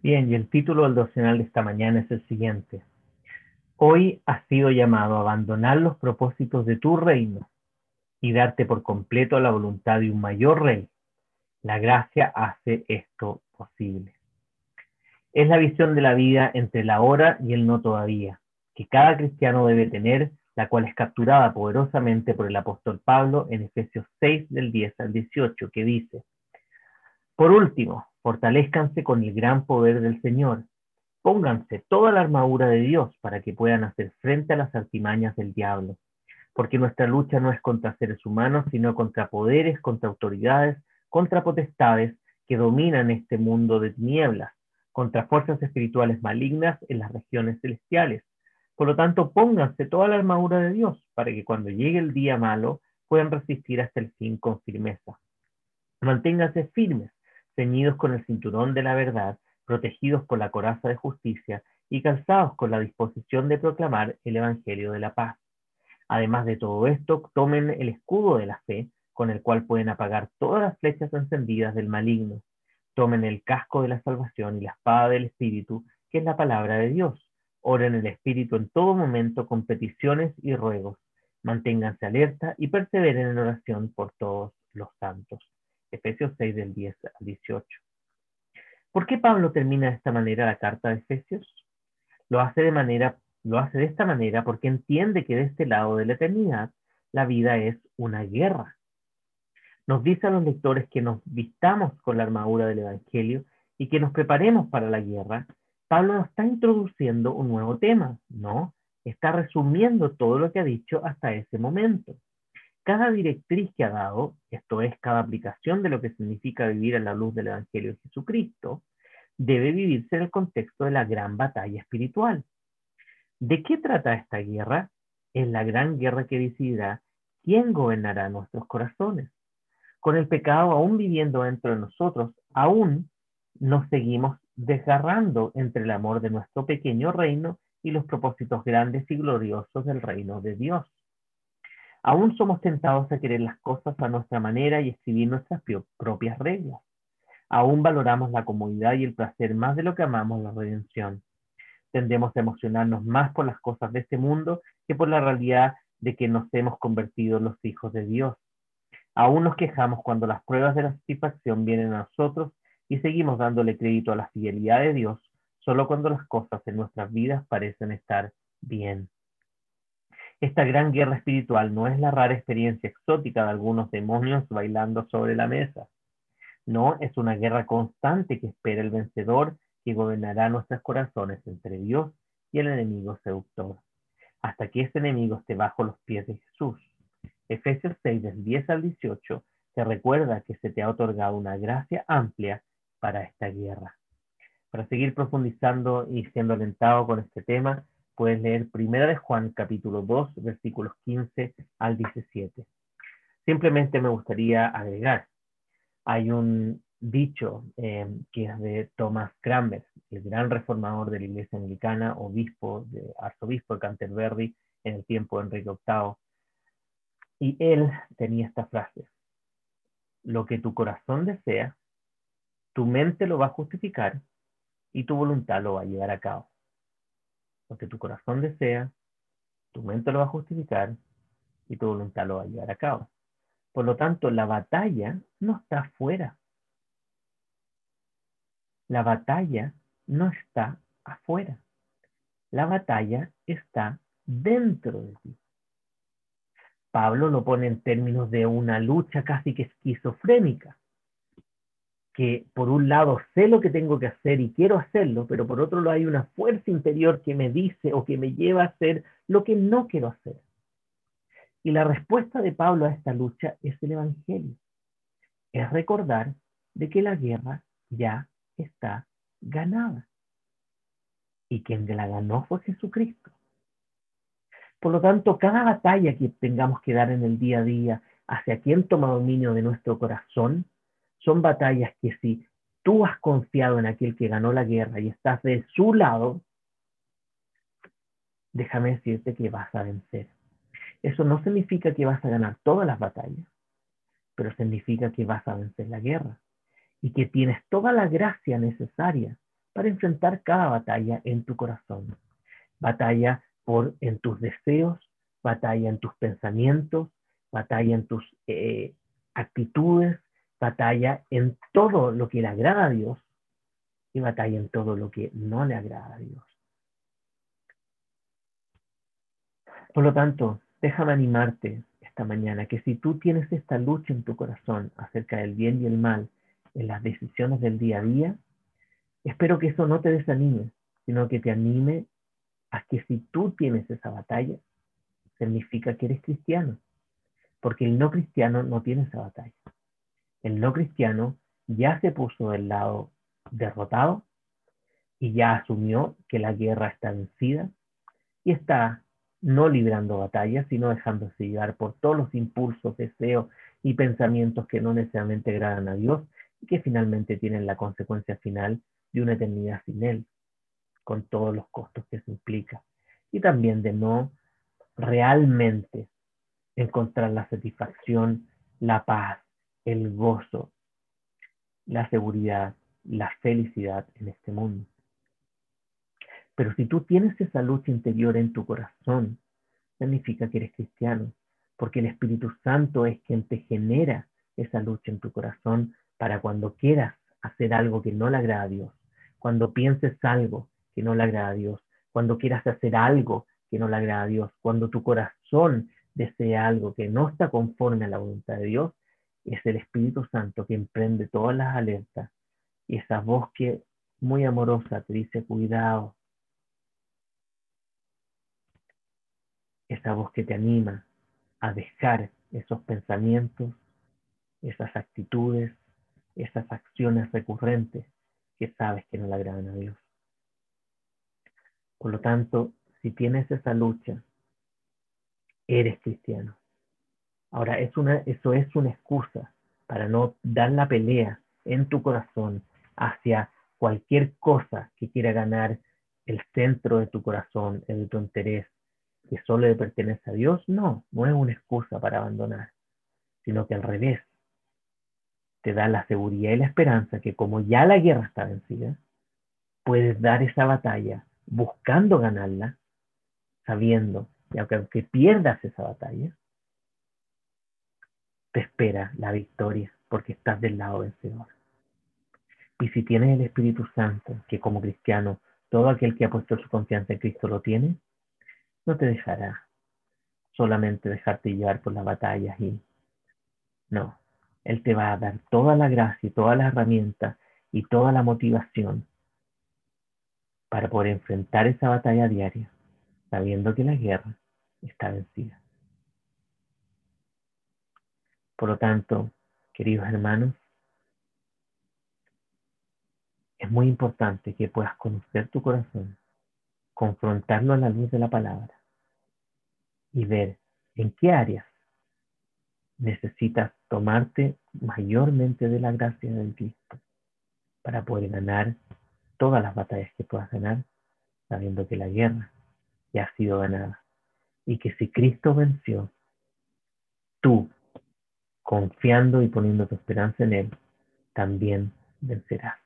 Bien, y el título del devocional de esta mañana es el siguiente. Hoy has sido llamado a abandonar los propósitos de tu reino y darte por completo a la voluntad de un mayor rey. La gracia hace esto posible. Es la visión de la vida entre la hora y el no todavía, que cada cristiano debe tener, la cual es capturada poderosamente por el apóstol Pablo en Efesios 6 del 10 al 18, que dice, por último, Fortalezcanse con el gran poder del Señor. Pónganse toda la armadura de Dios para que puedan hacer frente a las artimañas del diablo. Porque nuestra lucha no es contra seres humanos, sino contra poderes, contra autoridades, contra potestades que dominan este mundo de tinieblas, contra fuerzas espirituales malignas en las regiones celestiales. Por lo tanto, pónganse toda la armadura de Dios para que cuando llegue el día malo puedan resistir hasta el fin con firmeza. Manténganse firmes ceñidos con el cinturón de la verdad, protegidos por la coraza de justicia y calzados con la disposición de proclamar el Evangelio de la paz. Además de todo esto, tomen el escudo de la fe, con el cual pueden apagar todas las flechas encendidas del maligno. Tomen el casco de la salvación y la espada del Espíritu, que es la palabra de Dios. Oren el Espíritu en todo momento con peticiones y ruegos. Manténganse alerta y perseveren en oración por todos los santos. Efesios 6 del 10 al 18. ¿Por qué Pablo termina de esta manera la carta de Efesios? Lo hace de manera lo hace de esta manera porque entiende que de este lado de la eternidad la vida es una guerra. Nos dice a los lectores que nos vistamos con la armadura del Evangelio y que nos preparemos para la guerra. Pablo nos está introduciendo un nuevo tema, ¿no? Está resumiendo todo lo que ha dicho hasta ese momento cada directriz que ha dado, esto es, cada aplicación de lo que significa vivir a la luz del Evangelio de Jesucristo, debe vivirse en el contexto de la gran batalla espiritual. ¿De qué trata esta guerra? Es la gran guerra que decidirá quién gobernará nuestros corazones. Con el pecado aún viviendo dentro de nosotros, aún nos seguimos desgarrando entre el amor de nuestro pequeño reino y los propósitos grandes y gloriosos del reino de Dios. Aún somos tentados a querer las cosas a nuestra manera y escribir nuestras propias reglas. Aún valoramos la comodidad y el placer más de lo que amamos la redención. Tendemos a emocionarnos más por las cosas de este mundo que por la realidad de que nos hemos convertido en los hijos de Dios. Aún nos quejamos cuando las pruebas de la satisfacción vienen a nosotros y seguimos dándole crédito a la fidelidad de Dios solo cuando las cosas en nuestras vidas parecen estar bien. Esta gran guerra espiritual no es la rara experiencia exótica de algunos demonios bailando sobre la mesa. No, es una guerra constante que espera el vencedor que gobernará nuestros corazones entre Dios y el enemigo seductor, hasta que ese enemigo esté bajo los pies de Jesús. Efesios 6, del 10 al 18, te recuerda que se te ha otorgado una gracia amplia para esta guerra. Para seguir profundizando y siendo alentado con este tema, puedes leer Primera de Juan capítulo 2 versículos 15 al 17. Simplemente me gustaría agregar, hay un dicho eh, que es de Thomas Cranmer, el gran reformador de la iglesia anglicana, obispo, arzobispo de Canterbury en el tiempo de Enrique VIII, y él tenía esta frase, lo que tu corazón desea, tu mente lo va a justificar y tu voluntad lo va a llevar a cabo. Lo que tu corazón desea, tu mente lo va a justificar y tu voluntad lo va a llevar a cabo. Por lo tanto, la batalla no está afuera. La batalla no está afuera. La batalla está dentro de ti. Pablo lo pone en términos de una lucha casi que esquizofrénica que por un lado sé lo que tengo que hacer y quiero hacerlo, pero por otro lado hay una fuerza interior que me dice o que me lleva a hacer lo que no quiero hacer. Y la respuesta de Pablo a esta lucha es el Evangelio. Es recordar de que la guerra ya está ganada. Y quien la ganó fue Jesucristo. Por lo tanto, cada batalla que tengamos que dar en el día a día hacia quien toma dominio de nuestro corazón, son batallas que si tú has confiado en aquel que ganó la guerra y estás de su lado, déjame decirte que vas a vencer. Eso no significa que vas a ganar todas las batallas, pero significa que vas a vencer la guerra y que tienes toda la gracia necesaria para enfrentar cada batalla en tu corazón. Batalla por en tus deseos, batalla en tus pensamientos, batalla en tus eh, actitudes, batalla en todo lo que le agrada a Dios y batalla en todo lo que no le agrada a Dios. Por lo tanto, déjame animarte esta mañana que si tú tienes esta lucha en tu corazón acerca del bien y el mal en las decisiones del día a día, espero que eso no te desanime, sino que te anime a que si tú tienes esa batalla, significa que eres cristiano, porque el no cristiano no tiene esa batalla. El no cristiano ya se puso del lado derrotado y ya asumió que la guerra está vencida y está no librando batallas, sino dejándose llevar por todos los impulsos, deseos y pensamientos que no necesariamente agradan a Dios y que finalmente tienen la consecuencia final de una eternidad sin Él, con todos los costos que se implica. Y también de no realmente encontrar la satisfacción, la paz, el gozo, la seguridad, la felicidad en este mundo. Pero si tú tienes esa lucha interior en tu corazón, significa que eres cristiano, porque el Espíritu Santo es quien te genera esa lucha en tu corazón para cuando quieras hacer algo que no le agrada a Dios, cuando pienses algo que no le agrada a Dios, cuando quieras hacer algo que no le agrada a Dios, cuando tu corazón desea algo que no está conforme a la voluntad de Dios, es el Espíritu Santo que emprende todas las alertas y esa voz que muy amorosa te dice, cuidado, esa voz que te anima a dejar esos pensamientos, esas actitudes, esas acciones recurrentes que sabes que no le agradan a Dios. Por lo tanto, si tienes esa lucha, eres cristiano. Ahora, es una, eso es una excusa para no dar la pelea en tu corazón hacia cualquier cosa que quiera ganar el centro de tu corazón, el de tu interés, que solo le pertenece a Dios, no, no es una excusa para abandonar, sino que al revés, te da la seguridad y la esperanza que como ya la guerra está vencida, puedes dar esa batalla buscando ganarla, sabiendo que aunque pierdas esa batalla, te espera la victoria porque estás del lado vencedor. Y si tienes el Espíritu Santo, que como cristiano todo aquel que ha puesto su confianza en Cristo lo tiene, no te dejará solamente dejarte llevar por las batallas y no, Él te va a dar toda la gracia y todas las herramientas y toda la motivación para poder enfrentar esa batalla diaria, sabiendo que la guerra está vencida. Por lo tanto, queridos hermanos, es muy importante que puedas conocer tu corazón, confrontarlo a la luz de la palabra y ver en qué áreas necesitas tomarte mayormente de la gracia del Cristo para poder ganar todas las batallas que puedas ganar, sabiendo que la guerra ya ha sido ganada y que si Cristo venció, tú, confiando y poniendo tu esperanza en Él, también vencerás.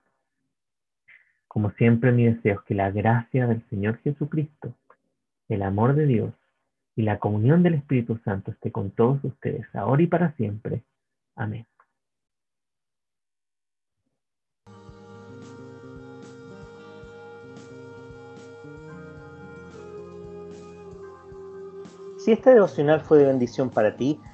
Como siempre mi deseo es que la gracia del Señor Jesucristo, el amor de Dios y la comunión del Espíritu Santo esté con todos ustedes, ahora y para siempre. Amén. Si este devocional fue de bendición para ti,